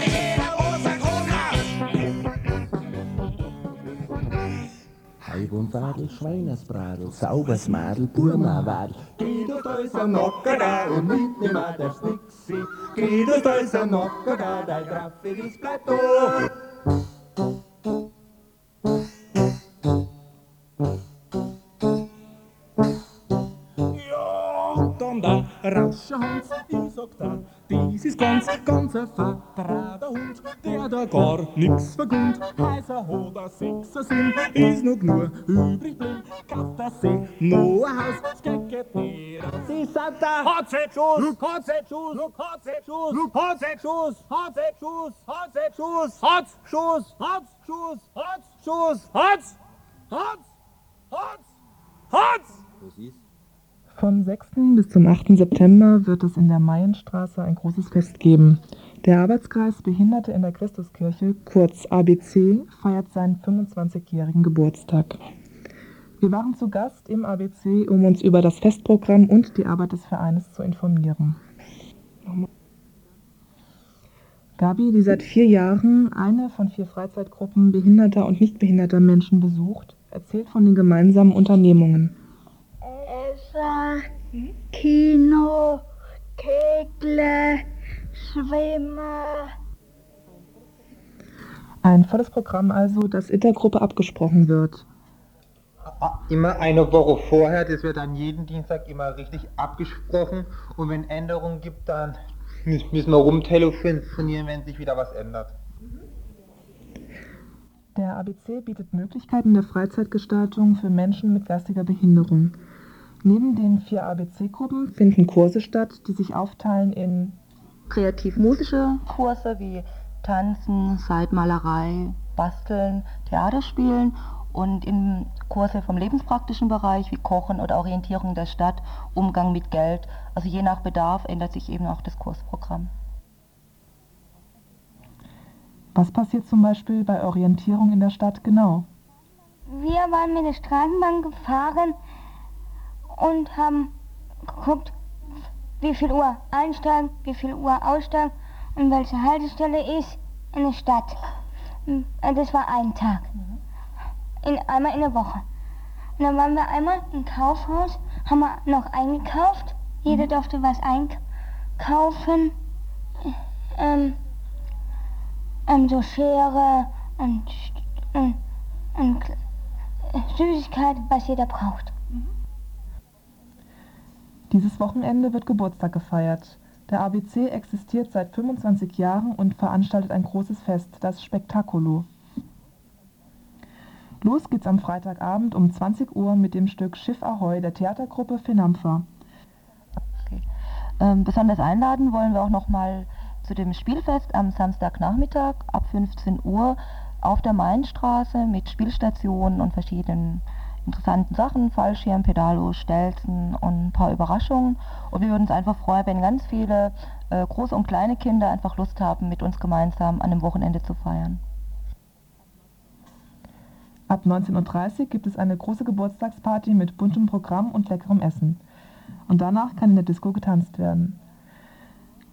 jeder rosa Krone. Heibundwadel, Schweinesbradel, saubers Madel, Burmawadel. Geht aus unser Nocker da und mitnehmen wir das Nixi. Geht aus unser Nocker da, dein Graffiges da. Ja, dann da, rascher Hans, ich sag da, dies ist ganz, ganz ein vertrater Hund, der da gar nix vergund. Heißer hat er sechser Sinn, ist noch nur übrig blieb, kauft er sich noch ein Haus, nicht aus. Sie sagt da, Hat sie Schuss, hat sie Schuss, hat sie Schuss, hat sie Schuss, hat sie Schuss, hat sie Schuss, hat Schuss, hat Schuss, hat Schuss. hat hat hat hat Vom 6. bis zum 8. September wird es in der Maienstraße ein großes Fest geben. Der Arbeitskreis Behinderte in der Christuskirche, kurz ABC, feiert seinen 25-jährigen Geburtstag. Wir waren zu Gast im ABC, um uns über das Festprogramm und die Arbeit des Vereines zu informieren. Gabi, die seit vier Jahren eine von vier Freizeitgruppen behinderter und nicht behinderter Menschen besucht, erzählt von den gemeinsamen Unternehmungen. Essen, Kino, Kegle, Schwimmen. Ein volles Programm also, das in der Gruppe abgesprochen wird. Ah, Immer eine Woche vorher, das wird dann jeden Dienstag immer richtig abgesprochen und wenn Änderungen gibt, dann mü- müssen wir rumtelefonieren, wenn sich wieder was ändert. Der ABC bietet Möglichkeiten der Freizeitgestaltung für Menschen mit geistiger Behinderung. Neben den vier ABC-Gruppen finden Kurse statt, die sich aufteilen in kreativ-musische Kurse wie Tanzen, Seitmalerei, Basteln, Theaterspielen und in Kurse vom lebenspraktischen Bereich wie Kochen oder Orientierung der Stadt, Umgang mit Geld. Also je nach Bedarf ändert sich eben auch das Kursprogramm. Was passiert zum Beispiel bei Orientierung in der Stadt genau? Wir waren mit der Straßenbahn gefahren und haben geguckt, wie viel Uhr einsteigen, wie viel Uhr aussteigen und welche Haltestelle ist in der Stadt. Das war ein Tag. In, einmal in der Woche. Und dann waren wir einmal im Kaufhaus, haben wir noch eingekauft. Jeder durfte was einkaufen. Ähm, ähm, so Schere und, und, und Süßigkeit, was jeder braucht. Dieses Wochenende wird Geburtstag gefeiert. Der ABC existiert seit 25 Jahren und veranstaltet ein großes Fest, das Spektakulo. Los geht's am Freitagabend um 20 Uhr mit dem Stück Schiff Ahoi der Theatergruppe Finampfa. Ähm, besonders einladen wollen wir auch nochmal zu dem Spielfest am Samstagnachmittag ab 15 Uhr auf der Mainstraße mit Spielstationen und verschiedenen interessanten Sachen, Fallschirm, Pedalo, Stelzen und ein paar Überraschungen. Und wir würden uns einfach freuen, wenn ganz viele äh, große und kleine Kinder einfach Lust haben, mit uns gemeinsam an dem Wochenende zu feiern. Ab 19.30 Uhr gibt es eine große Geburtstagsparty mit buntem Programm und leckerem Essen. Und danach kann in der Disco getanzt werden.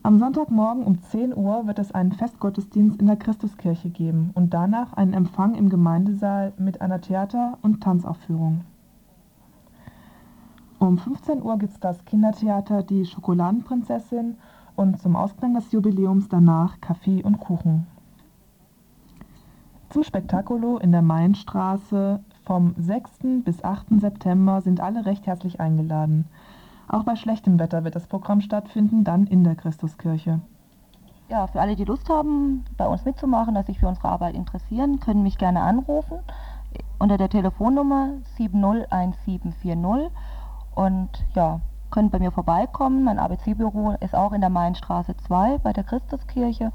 Am Sonntagmorgen um 10 Uhr wird es einen Festgottesdienst in der Christuskirche geben und danach einen Empfang im Gemeindesaal mit einer Theater- und Tanzaufführung. Um 15 Uhr gibt es das Kindertheater Die Schokoladenprinzessin und zum Ausklang des Jubiläums danach Kaffee und Kuchen. Zum Spektakulo in der Mainstraße vom 6. bis 8. September sind alle recht herzlich eingeladen. Auch bei schlechtem Wetter wird das Programm stattfinden, dann in der Christuskirche. Ja, für alle, die Lust haben, bei uns mitzumachen, dass sich für unsere Arbeit interessieren, können mich gerne anrufen unter der Telefonnummer 701740 und ja, können bei mir vorbeikommen. Mein ABC-Büro ist auch in der Mainstraße 2 bei der Christuskirche.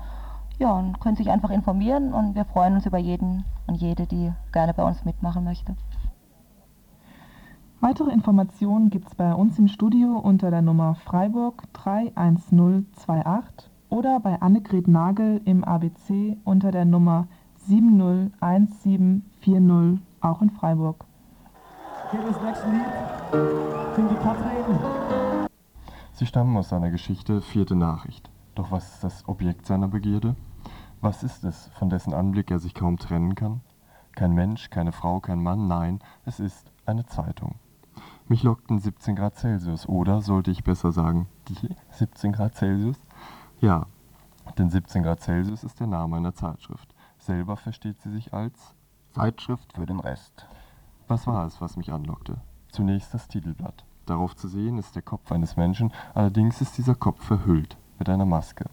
Ja, und können sich einfach informieren und wir freuen uns über jeden und jede, die gerne bei uns mitmachen möchte. Weitere Informationen gibt es bei uns im Studio unter der Nummer Freiburg 31028 oder bei Annegret Nagel im ABC unter der Nummer 701740, auch in Freiburg. Hier das nächste Lied singt die Katrin. Sie stammen aus seiner Geschichte Vierte Nachricht. Doch was ist das Objekt seiner Begierde? Was ist es, von dessen Anblick er sich kaum trennen kann? Kein Mensch, keine Frau, kein Mann, nein, es ist eine Zeitung. Mich lockten 17 Grad Celsius, oder sollte ich besser sagen, die 17 Grad Celsius? Ja, denn 17 Grad Celsius ist der Name einer Zeitschrift. Selber versteht sie sich als Zeitschrift für den Rest. Was war es, was mich anlockte? Zunächst das Titelblatt. Darauf zu sehen ist der Kopf eines Menschen, allerdings ist dieser Kopf verhüllt mit einer Maske.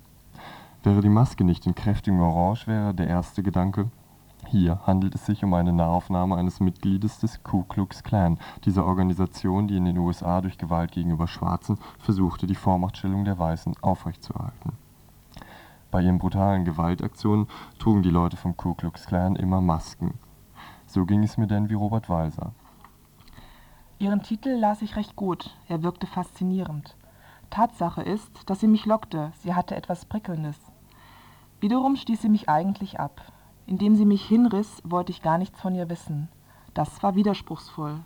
Wäre die Maske nicht in kräftigem Orange, wäre der erste Gedanke, hier handelt es sich um eine Nahaufnahme eines Mitgliedes des Ku Klux Klan, dieser Organisation, die in den USA durch Gewalt gegenüber Schwarzen versuchte, die Vormachtstellung der Weißen aufrechtzuerhalten. Bei ihren brutalen Gewaltaktionen trugen die Leute vom Ku Klux Klan immer Masken. So ging es mir denn wie Robert Walser. Ihren Titel las ich recht gut, er wirkte faszinierend. Tatsache ist, dass sie mich lockte, sie hatte etwas Prickelndes. Wiederum stieß sie mich eigentlich ab. Indem sie mich hinriss, wollte ich gar nichts von ihr wissen. Das war widerspruchsvoll.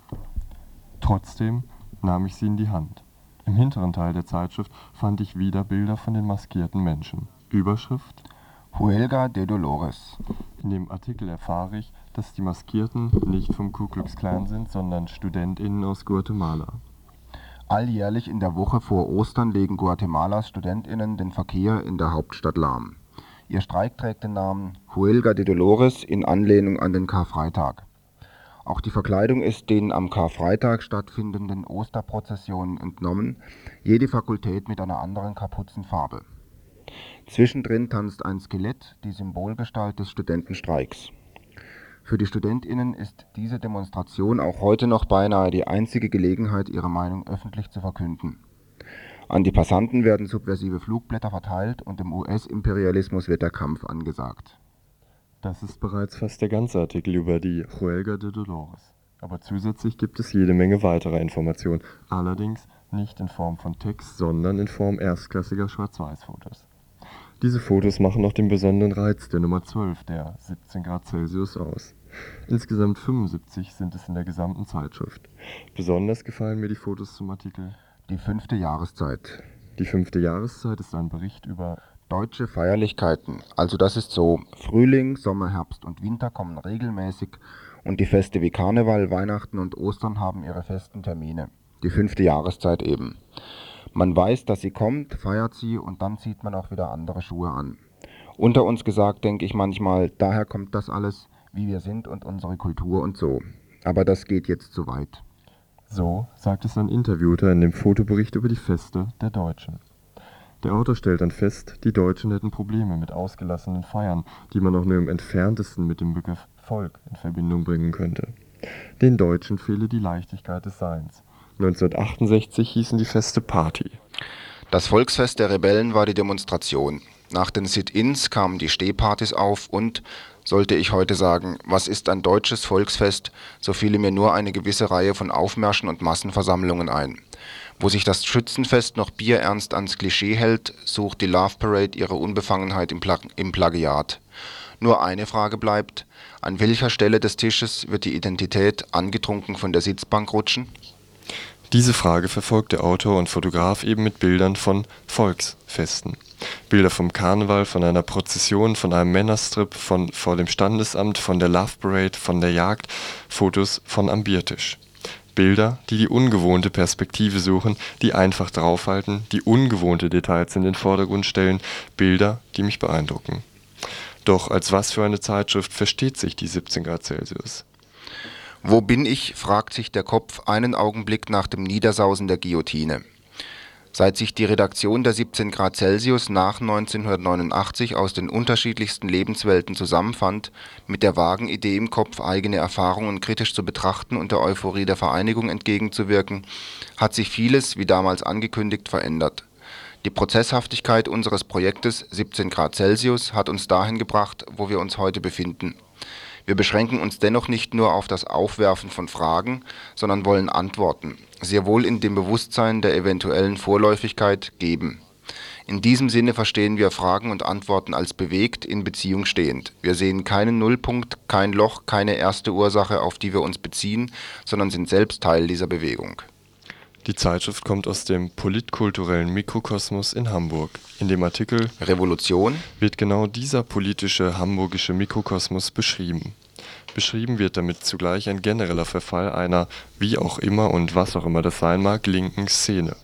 Trotzdem nahm ich sie in die Hand. Im hinteren Teil der Zeitschrift fand ich wieder Bilder von den maskierten Menschen. Überschrift Huelga de Dolores. In dem Artikel erfahre ich, dass die Maskierten nicht vom Ku Klux Klan sind, sondern StudentInnen aus Guatemala. Alljährlich in der Woche vor Ostern legen Guatemalas StudentInnen den Verkehr in der Hauptstadt lahm. Ihr Streik trägt den Namen Huelga de Dolores in Anlehnung an den Karfreitag. Auch die Verkleidung ist den am Karfreitag stattfindenden Osterprozessionen entnommen, jede Fakultät mit einer anderen Kapuzenfarbe. Zwischendrin tanzt ein Skelett, die Symbolgestalt des Studentenstreiks. Für die StudentInnen ist diese Demonstration auch heute noch beinahe die einzige Gelegenheit, ihre Meinung öffentlich zu verkünden. An die Passanten werden subversive Flugblätter verteilt und dem US-Imperialismus wird der Kampf angesagt. Das ist bereits fast der ganze Artikel über die Huelga de Dolores. Aber zusätzlich gibt es jede Menge weiterer Informationen, allerdings nicht in Form von Text, sondern in Form erstklassiger Schwarz-Weiß-Fotos. Diese Fotos machen auch den besonderen Reiz der Nummer 12 der 17 Grad Celsius aus. Insgesamt 75 sind es in der gesamten Zeitschrift. Besonders gefallen mir die Fotos zum Artikel Die fünfte Jahreszeit. Die fünfte Jahreszeit ist ein Bericht über Deutsche Feierlichkeiten. Also das ist so, Frühling, Sommer, Herbst und Winter kommen regelmäßig und die Feste wie Karneval, Weihnachten und Ostern haben ihre festen Termine. Die fünfte Jahreszeit eben. Man weiß, dass sie kommt, feiert sie und dann zieht man auch wieder andere Schuhe an. Unter uns gesagt denke ich manchmal, daher kommt das alles, wie wir sind und unsere Kultur und so. Aber das geht jetzt zu weit. So sagt es ein Interviewter in dem Fotobericht über die Feste der Deutschen. Der Autor stellt dann fest, die Deutschen hätten Probleme mit ausgelassenen Feiern, die man auch nur im entferntesten mit dem Begriff Volk in Verbindung bringen könnte. Den Deutschen fehle die Leichtigkeit des Seins. 1968 hießen die Feste Party. Das Volksfest der Rebellen war die Demonstration. Nach den Sit-ins kamen die Stehpartys auf und, sollte ich heute sagen, was ist ein deutsches Volksfest, so fiele mir nur eine gewisse Reihe von Aufmärschen und Massenversammlungen ein. Wo sich das Schützenfest noch bierernst ans Klischee hält, sucht die Love Parade ihre Unbefangenheit im, Pla im Plagiat. Nur eine Frage bleibt, an welcher Stelle des Tisches wird die Identität angetrunken von der Sitzbank rutschen? Diese Frage verfolgt der Autor und Fotograf eben mit Bildern von Volksfesten. Bilder vom Karneval, von einer Prozession, von einem Männerstrip, von vor dem Standesamt, von der Love Parade, von der Jagd, Fotos von am Biertisch. Bilder, die die ungewohnte Perspektive suchen, die einfach draufhalten, die ungewohnte Details in den Vordergrund stellen, Bilder, die mich beeindrucken. Doch als was für eine Zeitschrift versteht sich die 17 Grad Celsius? Wo bin ich, fragt sich der Kopf einen Augenblick nach dem Niedersausen der Guillotine. Seit sich die Redaktion der 17 Grad Celsius nach 1989 aus den unterschiedlichsten Lebenswelten zusammenfand, mit der vagen Idee im Kopf, eigene Erfahrungen kritisch zu betrachten und der Euphorie der Vereinigung entgegenzuwirken, hat sich vieles, wie damals angekündigt, verändert. Die Prozesshaftigkeit unseres Projektes 17 Grad Celsius hat uns dahin gebracht, wo wir uns heute befinden. Wir beschränken uns dennoch nicht nur auf das Aufwerfen von Fragen, sondern wollen Antworten, sehr wohl in dem Bewusstsein der eventuellen Vorläufigkeit, geben. In diesem Sinne verstehen wir Fragen und Antworten als bewegt, in Beziehung stehend. Wir sehen keinen Nullpunkt, kein Loch, keine erste Ursache, auf die wir uns beziehen, sondern sind selbst Teil dieser Bewegung. Die Zeitschrift kommt aus dem politkulturellen Mikrokosmos in Hamburg. In dem Artikel Revolution wird genau dieser politische hamburgische Mikrokosmos beschrieben. Beschrieben wird damit zugleich ein genereller Verfall einer, wie auch immer und was auch immer das sein mag, linken Szene.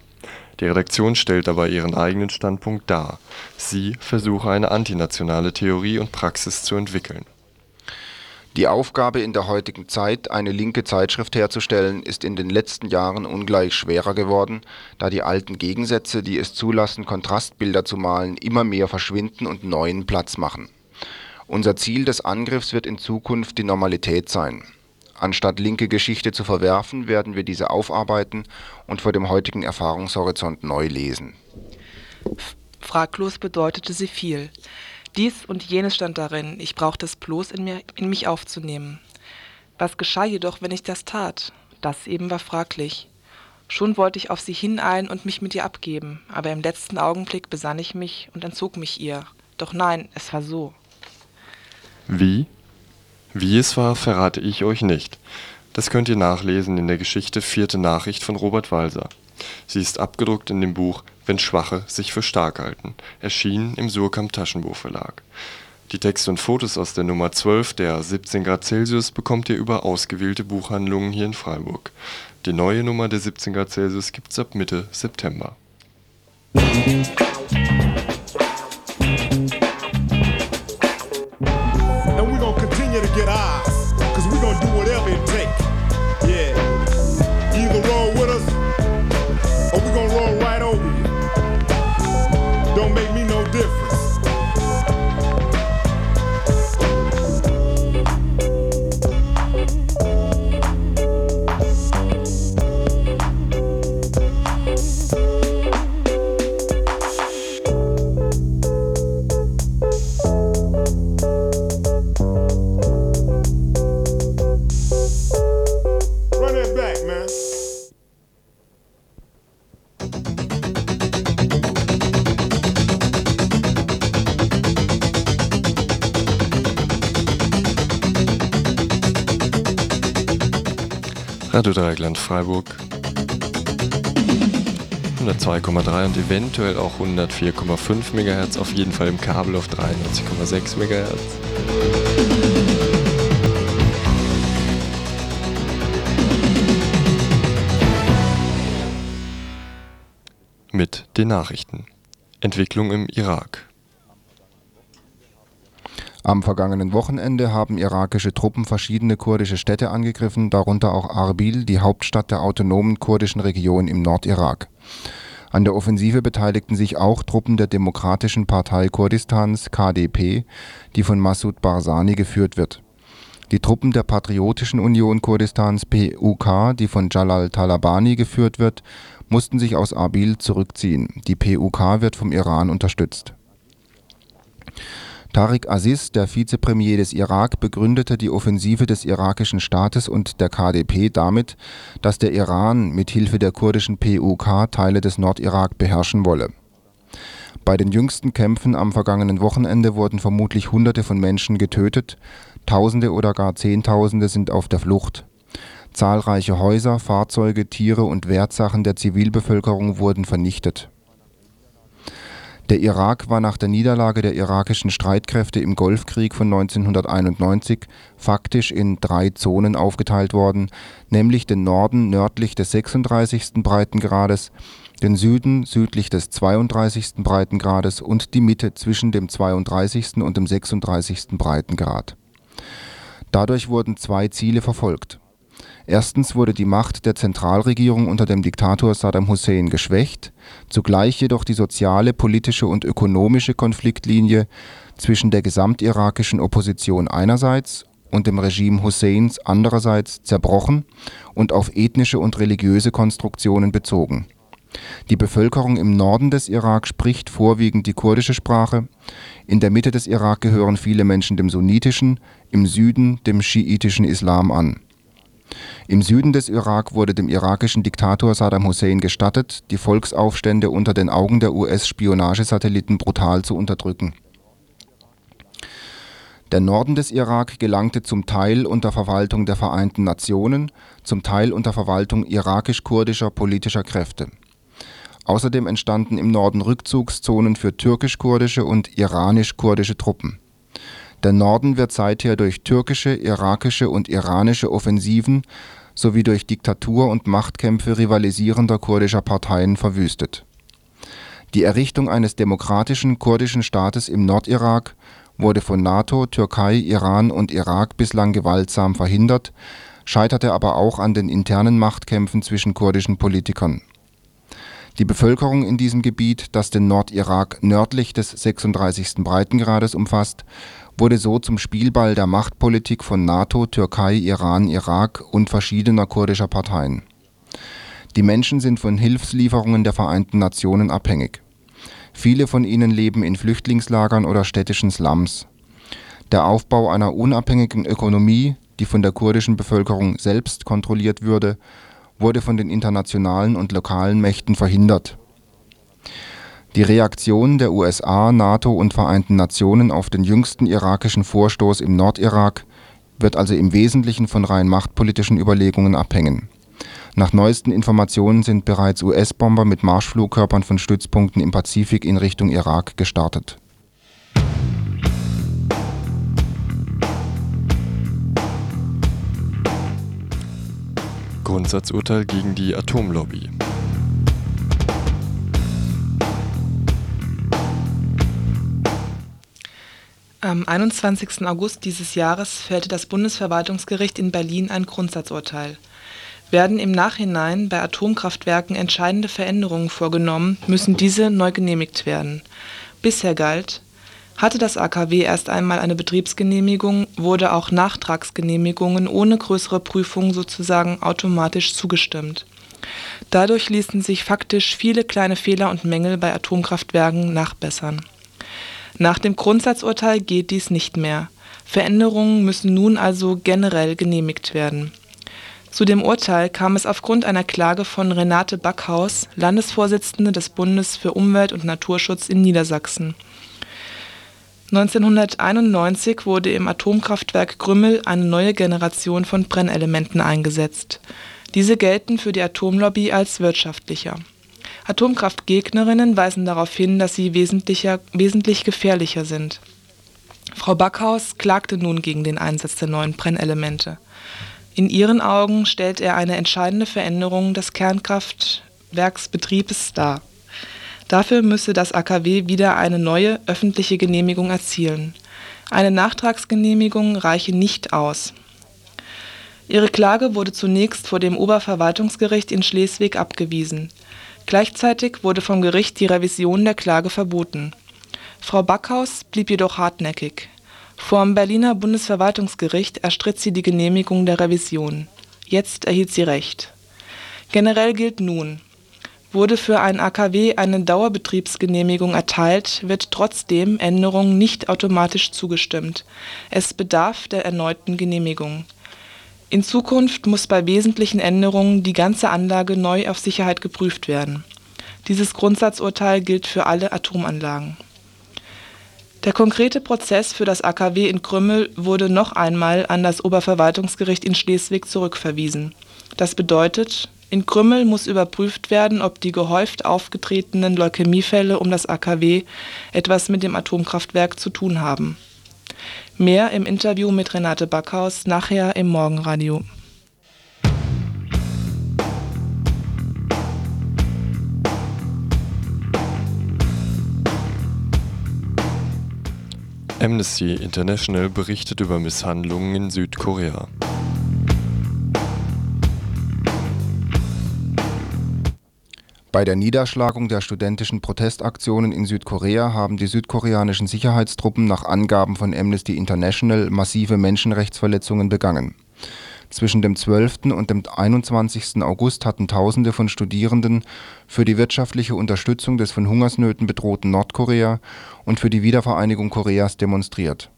Die Redaktion stellt dabei ihren eigenen Standpunkt dar. Sie versuche eine antinationale Theorie und Praxis zu entwickeln. Die Aufgabe in der heutigen Zeit, eine linke Zeitschrift herzustellen, ist in den letzten Jahren ungleich schwerer geworden, da die alten Gegensätze, die es zulassen, Kontrastbilder zu malen, immer mehr verschwinden und neuen Platz machen. Unser Ziel des Angriffs wird in Zukunft die Normalität sein. Anstatt linke Geschichte zu verwerfen, werden wir diese aufarbeiten und vor dem heutigen Erfahrungshorizont neu lesen. Fraglos bedeutete sie viel. Dies und jenes stand darin, ich brauchte es bloß in, mir, in mich aufzunehmen. Was geschah jedoch, wenn ich das tat? Das eben war fraglich. Schon wollte ich auf sie hineilen und mich mit ihr abgeben, aber im letzten Augenblick besann ich mich und entzog mich ihr. Doch nein, es war so. Wie? Wie es war, verrate ich euch nicht. Das könnt ihr nachlesen in der Geschichte Vierte Nachricht von Robert Walser. Sie ist abgedruckt in dem Buch Wenn Schwache sich für stark halten, erschienen im Surkamp Taschenbuchverlag. Die Texte und Fotos aus der Nummer 12 der 17 Grad Celsius bekommt ihr über ausgewählte Buchhandlungen hier in Freiburg. Die neue Nummer der 17 Grad Celsius gibt's ab Mitte September. Dreieckland Freiburg 102,3 und eventuell auch 104,5 MHz, auf jeden Fall im Kabel auf 93,6 MHz. Mit den Nachrichten. Entwicklung im Irak. Am vergangenen Wochenende haben irakische Truppen verschiedene kurdische Städte angegriffen, darunter auch Arbil, die Hauptstadt der autonomen kurdischen Region im Nordirak. An der Offensive beteiligten sich auch Truppen der Demokratischen Partei Kurdistans (KDP), die von Massoud Barzani geführt wird. Die Truppen der Patriotischen Union Kurdistans (PUK), die von Jalal Talabani geführt wird, mussten sich aus Arbil zurückziehen. Die PUK wird vom Iran unterstützt. Tariq Aziz, der Vizepremier des Irak, begründete die Offensive des irakischen Staates und der KDP damit, dass der Iran mit Hilfe der kurdischen PUK Teile des Nordirak beherrschen wolle. Bei den jüngsten Kämpfen am vergangenen Wochenende wurden vermutlich Hunderte von Menschen getötet, Tausende oder gar Zehntausende sind auf der Flucht. Zahlreiche Häuser, Fahrzeuge, Tiere und Wertsachen der Zivilbevölkerung wurden vernichtet. Der Irak war nach der Niederlage der irakischen Streitkräfte im Golfkrieg von 1991 faktisch in drei Zonen aufgeteilt worden, nämlich den Norden nördlich des 36. Breitengrades, den Süden südlich des 32. Breitengrades und die Mitte zwischen dem 32. und dem 36. Breitengrad. Dadurch wurden zwei Ziele verfolgt. Erstens wurde die Macht der Zentralregierung unter dem Diktator Saddam Hussein geschwächt, zugleich jedoch die soziale, politische und ökonomische Konfliktlinie zwischen der gesamtirakischen Opposition einerseits und dem Regime Husseins andererseits zerbrochen und auf ethnische und religiöse Konstruktionen bezogen. Die Bevölkerung im Norden des Irak spricht vorwiegend die kurdische Sprache, in der Mitte des Irak gehören viele Menschen dem sunnitischen, im Süden dem schiitischen Islam an. Im Süden des Irak wurde dem irakischen Diktator Saddam Hussein gestattet, die Volksaufstände unter den Augen der US-Spionagesatelliten brutal zu unterdrücken. Der Norden des Irak gelangte zum Teil unter Verwaltung der Vereinten Nationen, zum Teil unter Verwaltung irakisch-kurdischer politischer Kräfte. Außerdem entstanden im Norden Rückzugszonen für türkisch-kurdische und iranisch-kurdische Truppen. Der Norden wird seither durch türkische, irakische und iranische Offensiven sowie durch Diktatur und Machtkämpfe rivalisierender kurdischer Parteien verwüstet. Die Errichtung eines demokratischen kurdischen Staates im Nordirak wurde von NATO, Türkei, Iran und Irak bislang gewaltsam verhindert, scheiterte aber auch an den internen Machtkämpfen zwischen kurdischen Politikern. Die Bevölkerung in diesem Gebiet, das den Nordirak nördlich des 36. Breitengrades umfasst, wurde so zum Spielball der Machtpolitik von NATO, Türkei, Iran, Irak und verschiedener kurdischer Parteien. Die Menschen sind von Hilfslieferungen der Vereinten Nationen abhängig. Viele von ihnen leben in Flüchtlingslagern oder städtischen Slums. Der Aufbau einer unabhängigen Ökonomie, die von der kurdischen Bevölkerung selbst kontrolliert würde, wurde von den internationalen und lokalen Mächten verhindert. Die Reaktion der USA, NATO und Vereinten Nationen auf den jüngsten irakischen Vorstoß im Nordirak wird also im Wesentlichen von rein machtpolitischen Überlegungen abhängen nach neuesten Informationen sind bereits US-Bomber mit Marschflugkörpern von Stützpunkten im Pazifik in Richtung Irak gestartet. Grundsatzurteil gegen die Atomlobby Am 21. August dieses Jahres fällte das Bundesverwaltungsgericht in Berlin ein Grundsatzurteil. Werden im Nachhinein bei Atomkraftwerken entscheidende Veränderungen vorgenommen, müssen diese neu genehmigt werden. Bisher galt: Hatte das AKW erst einmal eine Betriebsgenehmigung, wurde auch Nachtragsgenehmigungen ohne größere Prüfung sozusagen automatisch zugestimmt. Dadurch ließen sich faktisch viele kleine Fehler und Mängel bei Atomkraftwerken nachbessern. Nach dem Grundsatzurteil geht dies nicht mehr. Veränderungen müssen nun also generell genehmigt werden zu dem Urteil kam es aufgrund einer Klage von Renate Backhaus, Landesvorsitzende des Bundes für Umwelt und Naturschutz in Niedersachsen. 1991 wurde im Atomkraftwerk Grümmel eine neue Generation von Brennelementen eingesetzt. Diese gelten für die Atomlobby als wirtschaftlicher. Atomkraftgegnerinnen weisen darauf hin, dass sie wesentlich gefährlicher sind. Frau Backhaus klagte nun gegen den Einsatz der neuen Brennelemente in ihren Augen stellt er eine entscheidende Veränderung des Kernkraftwerksbetriebes dar. Dafür müsse das AKW wieder eine neue öffentliche Genehmigung erzielen. Eine Nachtragsgenehmigung reiche nicht aus. Ihre Klage wurde zunächst vor dem Oberverwaltungsgericht in Schleswig abgewiesen. Gleichzeitig wurde vom Gericht die Revision der Klage verboten. Frau Backhaus blieb jedoch hartnäckig vor dem Berliner Bundesverwaltungsgericht erstritt sie die Genehmigung der Revision. Jetzt erhielt sie Recht. Generell gilt nun: Wurde für ein AKW eine Dauerbetriebsgenehmigung erteilt, wird trotzdem Änderungen nicht automatisch zugestimmt. Es bedarf der erneuten Genehmigung. In Zukunft muss bei wesentlichen Änderungen die ganze Anlage neu auf Sicherheit geprüft werden. Dieses Grundsatzurteil gilt für alle Atomanlagen der konkrete Prozess für das AKW in Krümmel wurde noch einmal an das Oberverwaltungsgericht in Schleswig zurückverwiesen. Das bedeutet, in Krümmel muss überprüft werden, ob die gehäuft aufgetretenen Leukämiefälle um das AKW etwas mit dem Atomkraftwerk zu tun haben. Mehr im Interview mit Renate Backhaus nachher im Morgenradio. Amnesty International berichtet über Misshandlungen in Südkorea. Bei der Niederschlagung der studentischen Protestaktionen in Südkorea haben die südkoreanischen Sicherheitstruppen nach Angaben von Amnesty International massive Menschenrechtsverletzungen begangen zwischen dem 12. und dem 21. August hatten Tausende von Studierenden für die wirtschaftliche Unterstützung des von Hungersnöten bedrohten Nordkorea und für die Wiedervereinigung Koreas demonstriert.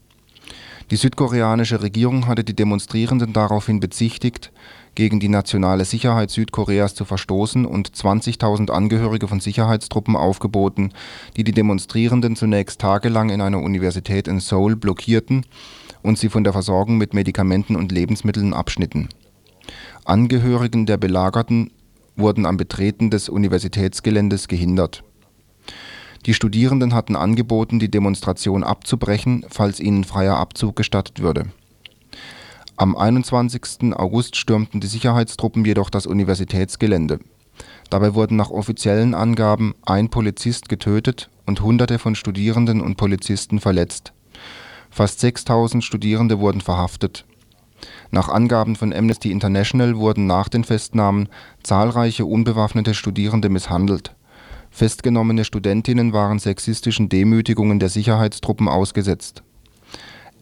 Die südkoreanische Regierung hatte die Demonstrierenden daraufhin bezichtigt, gegen die nationale Sicherheit Südkoreas zu verstoßen und 20.000 Angehörige von Sicherheitstruppen aufgeboten, die die Demonstrierenden zunächst tagelang in einer Universität in Seoul blockierten und sie von der Versorgung mit Medikamenten und Lebensmitteln abschnitten. Angehörigen der Belagerten wurden am Betreten des Universitätsgeländes gehindert. Die Studierenden hatten angeboten, die Demonstration abzubrechen, falls ihnen freier Abzug gestattet würde. Am 21. August stürmten die Sicherheitstruppen jedoch das Universitätsgelände. Dabei wurden nach offiziellen Angaben ein Polizist getötet und Hunderte von Studierenden und Polizisten verletzt. Fast 6000 Studierende wurden verhaftet. Nach Angaben von Amnesty International wurden nach den Festnahmen zahlreiche unbewaffnete Studierende misshandelt. Festgenommene Studentinnen waren sexistischen Demütigungen der Sicherheitstruppen ausgesetzt.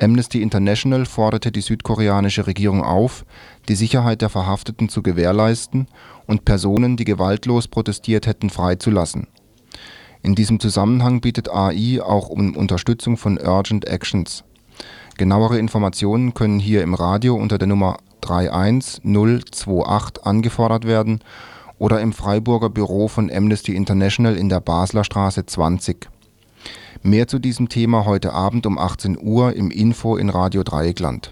Amnesty International forderte die südkoreanische Regierung auf, die Sicherheit der Verhafteten zu gewährleisten und Personen, die gewaltlos protestiert hätten, freizulassen. In diesem Zusammenhang bietet AI auch um Unterstützung von Urgent Actions. Genauere Informationen können hier im Radio unter der Nummer 31028 angefordert werden oder im Freiburger Büro von Amnesty International in der Basler Straße 20. Mehr zu diesem Thema heute Abend um 18 Uhr im Info in Radio Dreieckland.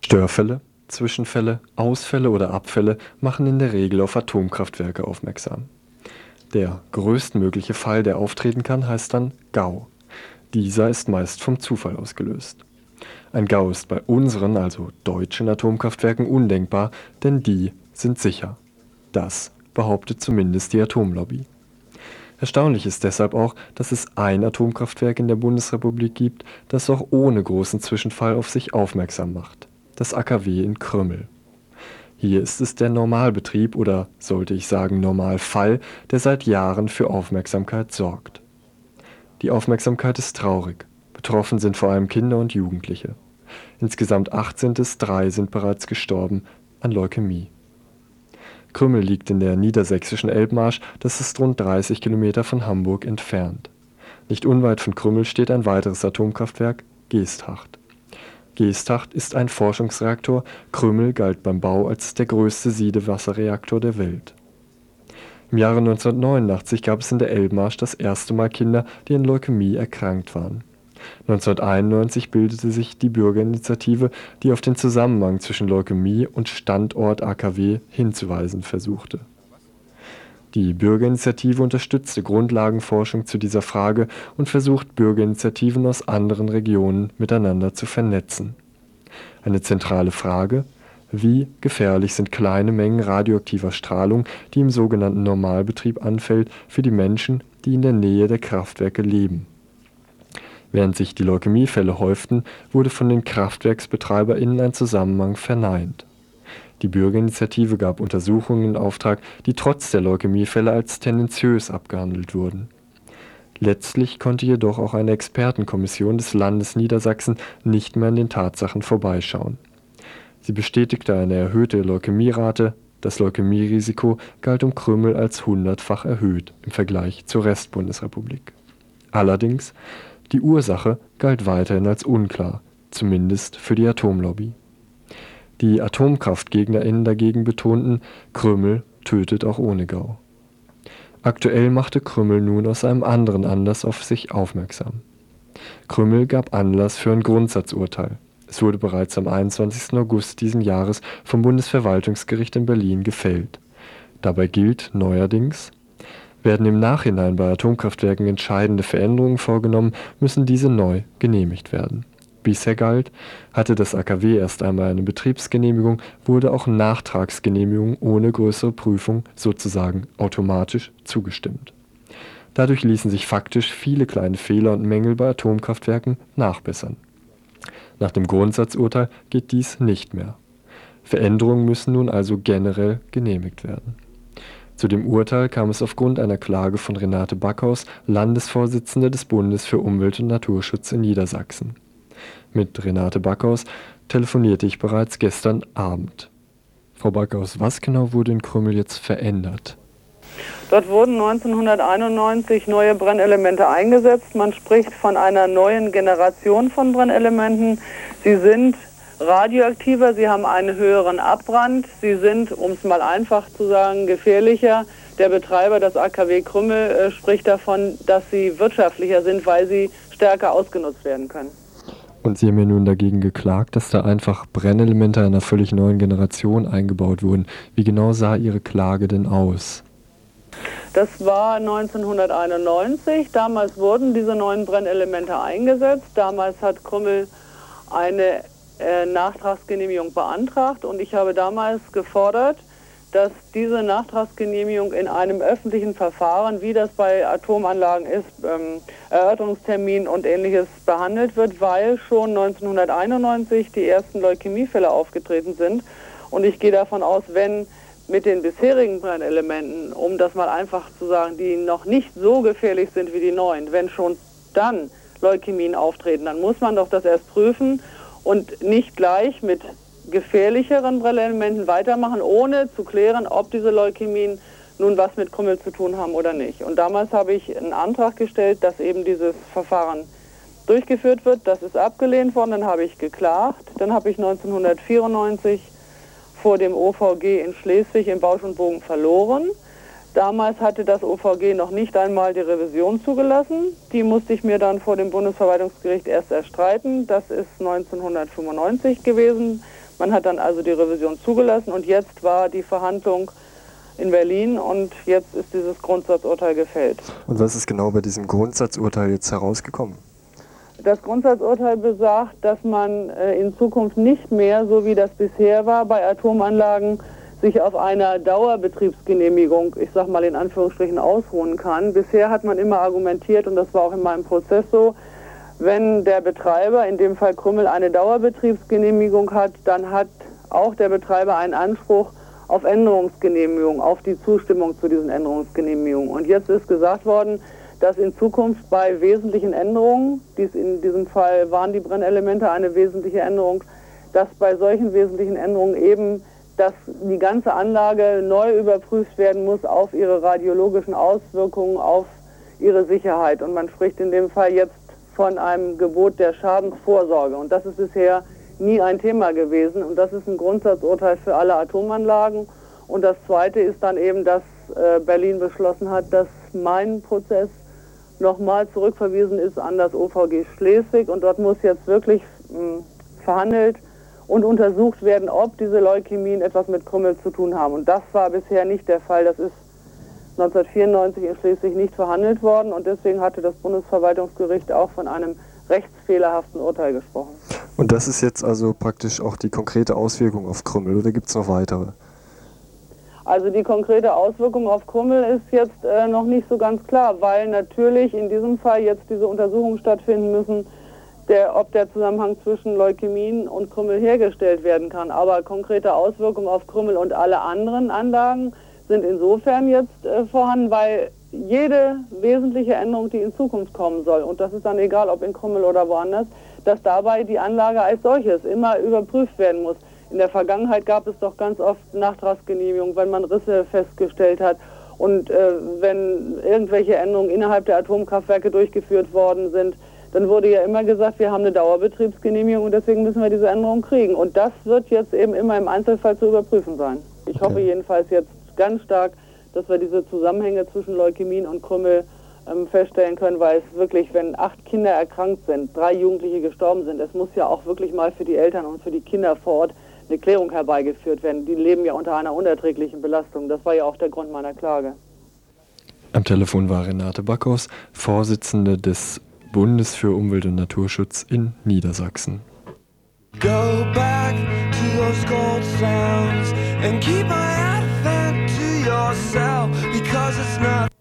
Störfälle, Zwischenfälle, Ausfälle oder Abfälle machen in der Regel auf Atomkraftwerke aufmerksam. Der größtmögliche Fall, der auftreten kann, heißt dann GAU. Dieser ist meist vom Zufall ausgelöst. Ein GAU ist bei unseren, also deutschen Atomkraftwerken undenkbar, denn die sind sicher. Das behauptet zumindest die Atomlobby. Erstaunlich ist deshalb auch, dass es ein Atomkraftwerk in der Bundesrepublik gibt, das auch ohne großen Zwischenfall auf sich aufmerksam macht das AKW in Krümmel. Hier ist es der Normalbetrieb oder sollte ich sagen Normalfall, der seit Jahren für Aufmerksamkeit sorgt. Die Aufmerksamkeit ist traurig. Betroffen sind vor allem Kinder und Jugendliche. Insgesamt 18 bis 3 sind bereits gestorben an Leukämie. Krümmel liegt in der niedersächsischen Elbmarsch, das ist rund 30 Kilometer von Hamburg entfernt. Nicht unweit von Krümmel steht ein weiteres Atomkraftwerk, Geesthacht. Geesthacht ist ein Forschungsreaktor, Krümmel galt beim Bau als der größte Siedewasserreaktor der Welt. Im Jahre 1989 gab es in der Elbmarsch das erste Mal Kinder, die an Leukämie erkrankt waren. 1991 bildete sich die Bürgerinitiative, die auf den Zusammenhang zwischen Leukämie und Standort AKW hinzuweisen versuchte die Bürgerinitiative unterstützte Grundlagenforschung zu dieser Frage und versucht Bürgerinitiativen aus anderen Regionen miteinander zu vernetzen. Eine zentrale Frage: Wie gefährlich sind kleine Mengen radioaktiver Strahlung, die im sogenannten Normalbetrieb anfällt, für die Menschen, die in der Nähe der Kraftwerke leben? Während sich die Leukämiefälle häuften, wurde von den KraftwerksbetreiberInnen ein Zusammenhang verneint die Bürgerinitiative gab Untersuchungen in Auftrag, die trotz der Leukämiefälle als tendenziös abgehandelt wurden. Letztlich konnte jedoch auch eine Expertenkommission des Landes Niedersachsen nicht mehr an den Tatsachen vorbeischauen. Sie bestätigte eine erhöhte Leukämierate, das Leukämierisiko galt um Krümmel als hundertfach erhöht im Vergleich zur Restbundesrepublik. Allerdings, die Ursache galt weiterhin als unklar, zumindest für die Atomlobby die AtomkraftgegnerInnen dagegen betonten, Krümmel tötet auch ohne Gau. Aktuell machte Krümmel nun aus einem anderen Anlass auf sich aufmerksam. Krümmel gab Anlass für ein Grundsatzurteil. Es wurde bereits am 21. August diesen Jahres vom Bundesverwaltungsgericht in Berlin gefällt. Dabei gilt neuerdings, werden im Nachhinein bei Atomkraftwerken entscheidende Veränderungen vorgenommen, müssen diese neu genehmigt werden Bisher galt, hatte das AKW erst einmal eine Betriebsgenehmigung, wurde auch Nachtragsgenehmigungen ohne größere Prüfung sozusagen automatisch zugestimmt. Dadurch ließen sich faktisch viele kleine Fehler und Mängel bei Atomkraftwerken nachbessern. Nach dem Grundsatzurteil geht dies nicht mehr. Veränderungen müssen nun also generell genehmigt werden. Zu dem Urteil kam es aufgrund einer Klage von Renate Backhaus, Landesvorsitzende des Bundes für Umwelt und Naturschutz in Niedersachsen mit Renate Backhaus telefonierte ich bereits gestern Abend. Frau Backhaus, was genau wurde in Krümmel jetzt verändert? Dort wurden 1991 neue Brennelemente eingesetzt. Man spricht von einer neuen Generation von Brennelementen. Sie sind radioaktiver, sie haben einen höheren Abbrand, sie sind, um es mal einfach zu sagen, gefährlicher. Der Betreiber, das AKW Krümmel, äh, spricht davon, dass sie wirtschaftlicher sind, weil sie stärker ausgenutzt werden können. Und Sie haben ja nun dagegen geklagt, dass da einfach Brennelemente einer völlig neuen Generation eingebaut wurden. Wie genau sah Ihre Klage denn aus? Das war 1991. Damals wurden diese neuen Brennelemente eingesetzt. Damals hat Krümmel eine äh, Nachtragsgenehmigung beantragt und ich habe damals gefordert, dass diese Nachtragsgenehmigung in einem öffentlichen Verfahren, wie das bei Atomanlagen ist, ähm, Erörterungstermin und ähnliches behandelt wird, weil schon 1991 die ersten Leukämiefälle aufgetreten sind. Und ich gehe davon aus, wenn mit den bisherigen Brennelementen, um das mal einfach zu sagen, die noch nicht so gefährlich sind wie die neuen, wenn schon dann Leukämien auftreten, dann muss man doch das erst prüfen und nicht gleich mit gefährlicheren Brennelementen weitermachen, ohne zu klären, ob diese Leukämien nun was mit Krümmel zu tun haben oder nicht. Und damals habe ich einen Antrag gestellt, dass eben dieses Verfahren durchgeführt wird. Das ist abgelehnt worden, dann habe ich geklagt. Dann habe ich 1994 vor dem OVG in Schleswig im Bausch und Bogen verloren. Damals hatte das OVG noch nicht einmal die Revision zugelassen. Die musste ich mir dann vor dem Bundesverwaltungsgericht erst erstreiten. Das ist 1995 gewesen. Man hat dann also die Revision zugelassen und jetzt war die Verhandlung in Berlin und jetzt ist dieses Grundsatzurteil gefällt. Und was ist genau bei diesem Grundsatzurteil jetzt herausgekommen? Das Grundsatzurteil besagt, dass man äh, in Zukunft nicht mehr, so wie das bisher war, bei Atomanlagen sich auf einer Dauerbetriebsgenehmigung, ich sage mal in Anführungsstrichen, ausruhen kann. Bisher hat man immer argumentiert, und das war auch in meinem Prozess so, wenn der Betreiber, in dem Fall Krümmel, eine Dauerbetriebsgenehmigung hat, dann hat auch der Betreiber einen Anspruch auf Änderungsgenehmigung, auf die Zustimmung zu diesen Änderungsgenehmigungen. Und jetzt ist gesagt worden, dass in Zukunft bei wesentlichen Änderungen, dies in diesem Fall waren die Brennelemente eine wesentliche Änderung, dass bei solchen wesentlichen Änderungen eben, dass die ganze Anlage neu überprüft werden muss auf ihre radiologischen Auswirkungen, auf ihre Sicherheit. Und man spricht in dem Fall jetzt von einem Gebot der Schadensvorsorge. Und das ist bisher nie ein Thema gewesen. Und das ist ein Grundsatzurteil für alle Atomanlagen. Und das Zweite ist dann eben, dass äh, Berlin beschlossen hat, dass mein Prozess nochmal zurückverwiesen ist an das OVG Schleswig. Und dort muss jetzt wirklich hm, verhandelt und untersucht werden, ob diese Leukämien etwas mit Krümmel zu tun haben. Und das war bisher nicht der Fall. Das ist 1994 in Schleswig nicht verhandelt worden und deswegen hatte das Bundesverwaltungsgericht auch von einem rechtsfehlerhaften Urteil gesprochen. Und das ist jetzt also praktisch auch die konkrete Auswirkung auf Krümmel oder gibt es noch weitere? Also die konkrete Auswirkung auf Krümmel ist jetzt äh, noch nicht so ganz klar, weil natürlich in diesem Fall jetzt diese Untersuchungen stattfinden müssen, der, ob der Zusammenhang zwischen Leukämien und Krümmel hergestellt werden kann. Aber konkrete Auswirkungen auf Krümmel und alle anderen Anlagen sind insofern jetzt äh, vorhanden, weil jede wesentliche Änderung, die in Zukunft kommen soll, und das ist dann egal, ob in Krümmel oder woanders, dass dabei die Anlage als solches immer überprüft werden muss. In der Vergangenheit gab es doch ganz oft Nachtragsgenehmigungen, wenn man Risse festgestellt hat und äh, wenn irgendwelche Änderungen innerhalb der Atomkraftwerke durchgeführt worden sind, dann wurde ja immer gesagt, wir haben eine Dauerbetriebsgenehmigung und deswegen müssen wir diese Änderung kriegen. Und das wird jetzt eben immer im Einzelfall zu überprüfen sein. Ich hoffe jedenfalls jetzt ganz stark, dass wir diese Zusammenhänge zwischen Leukämien und Krümmel ähm, feststellen können, weil es wirklich, wenn acht Kinder erkrankt sind, drei Jugendliche gestorben sind, es muss ja auch wirklich mal für die Eltern und für die Kinder vor Ort eine Klärung herbeigeführt werden. Die leben ja unter einer unerträglichen Belastung. Das war ja auch der Grund meiner Klage. Am Telefon war Renate Backhaus, Vorsitzende des Bundes für Umwelt und Naturschutz in Niedersachsen. Go back to those gold sounds and keep my yourself because it's not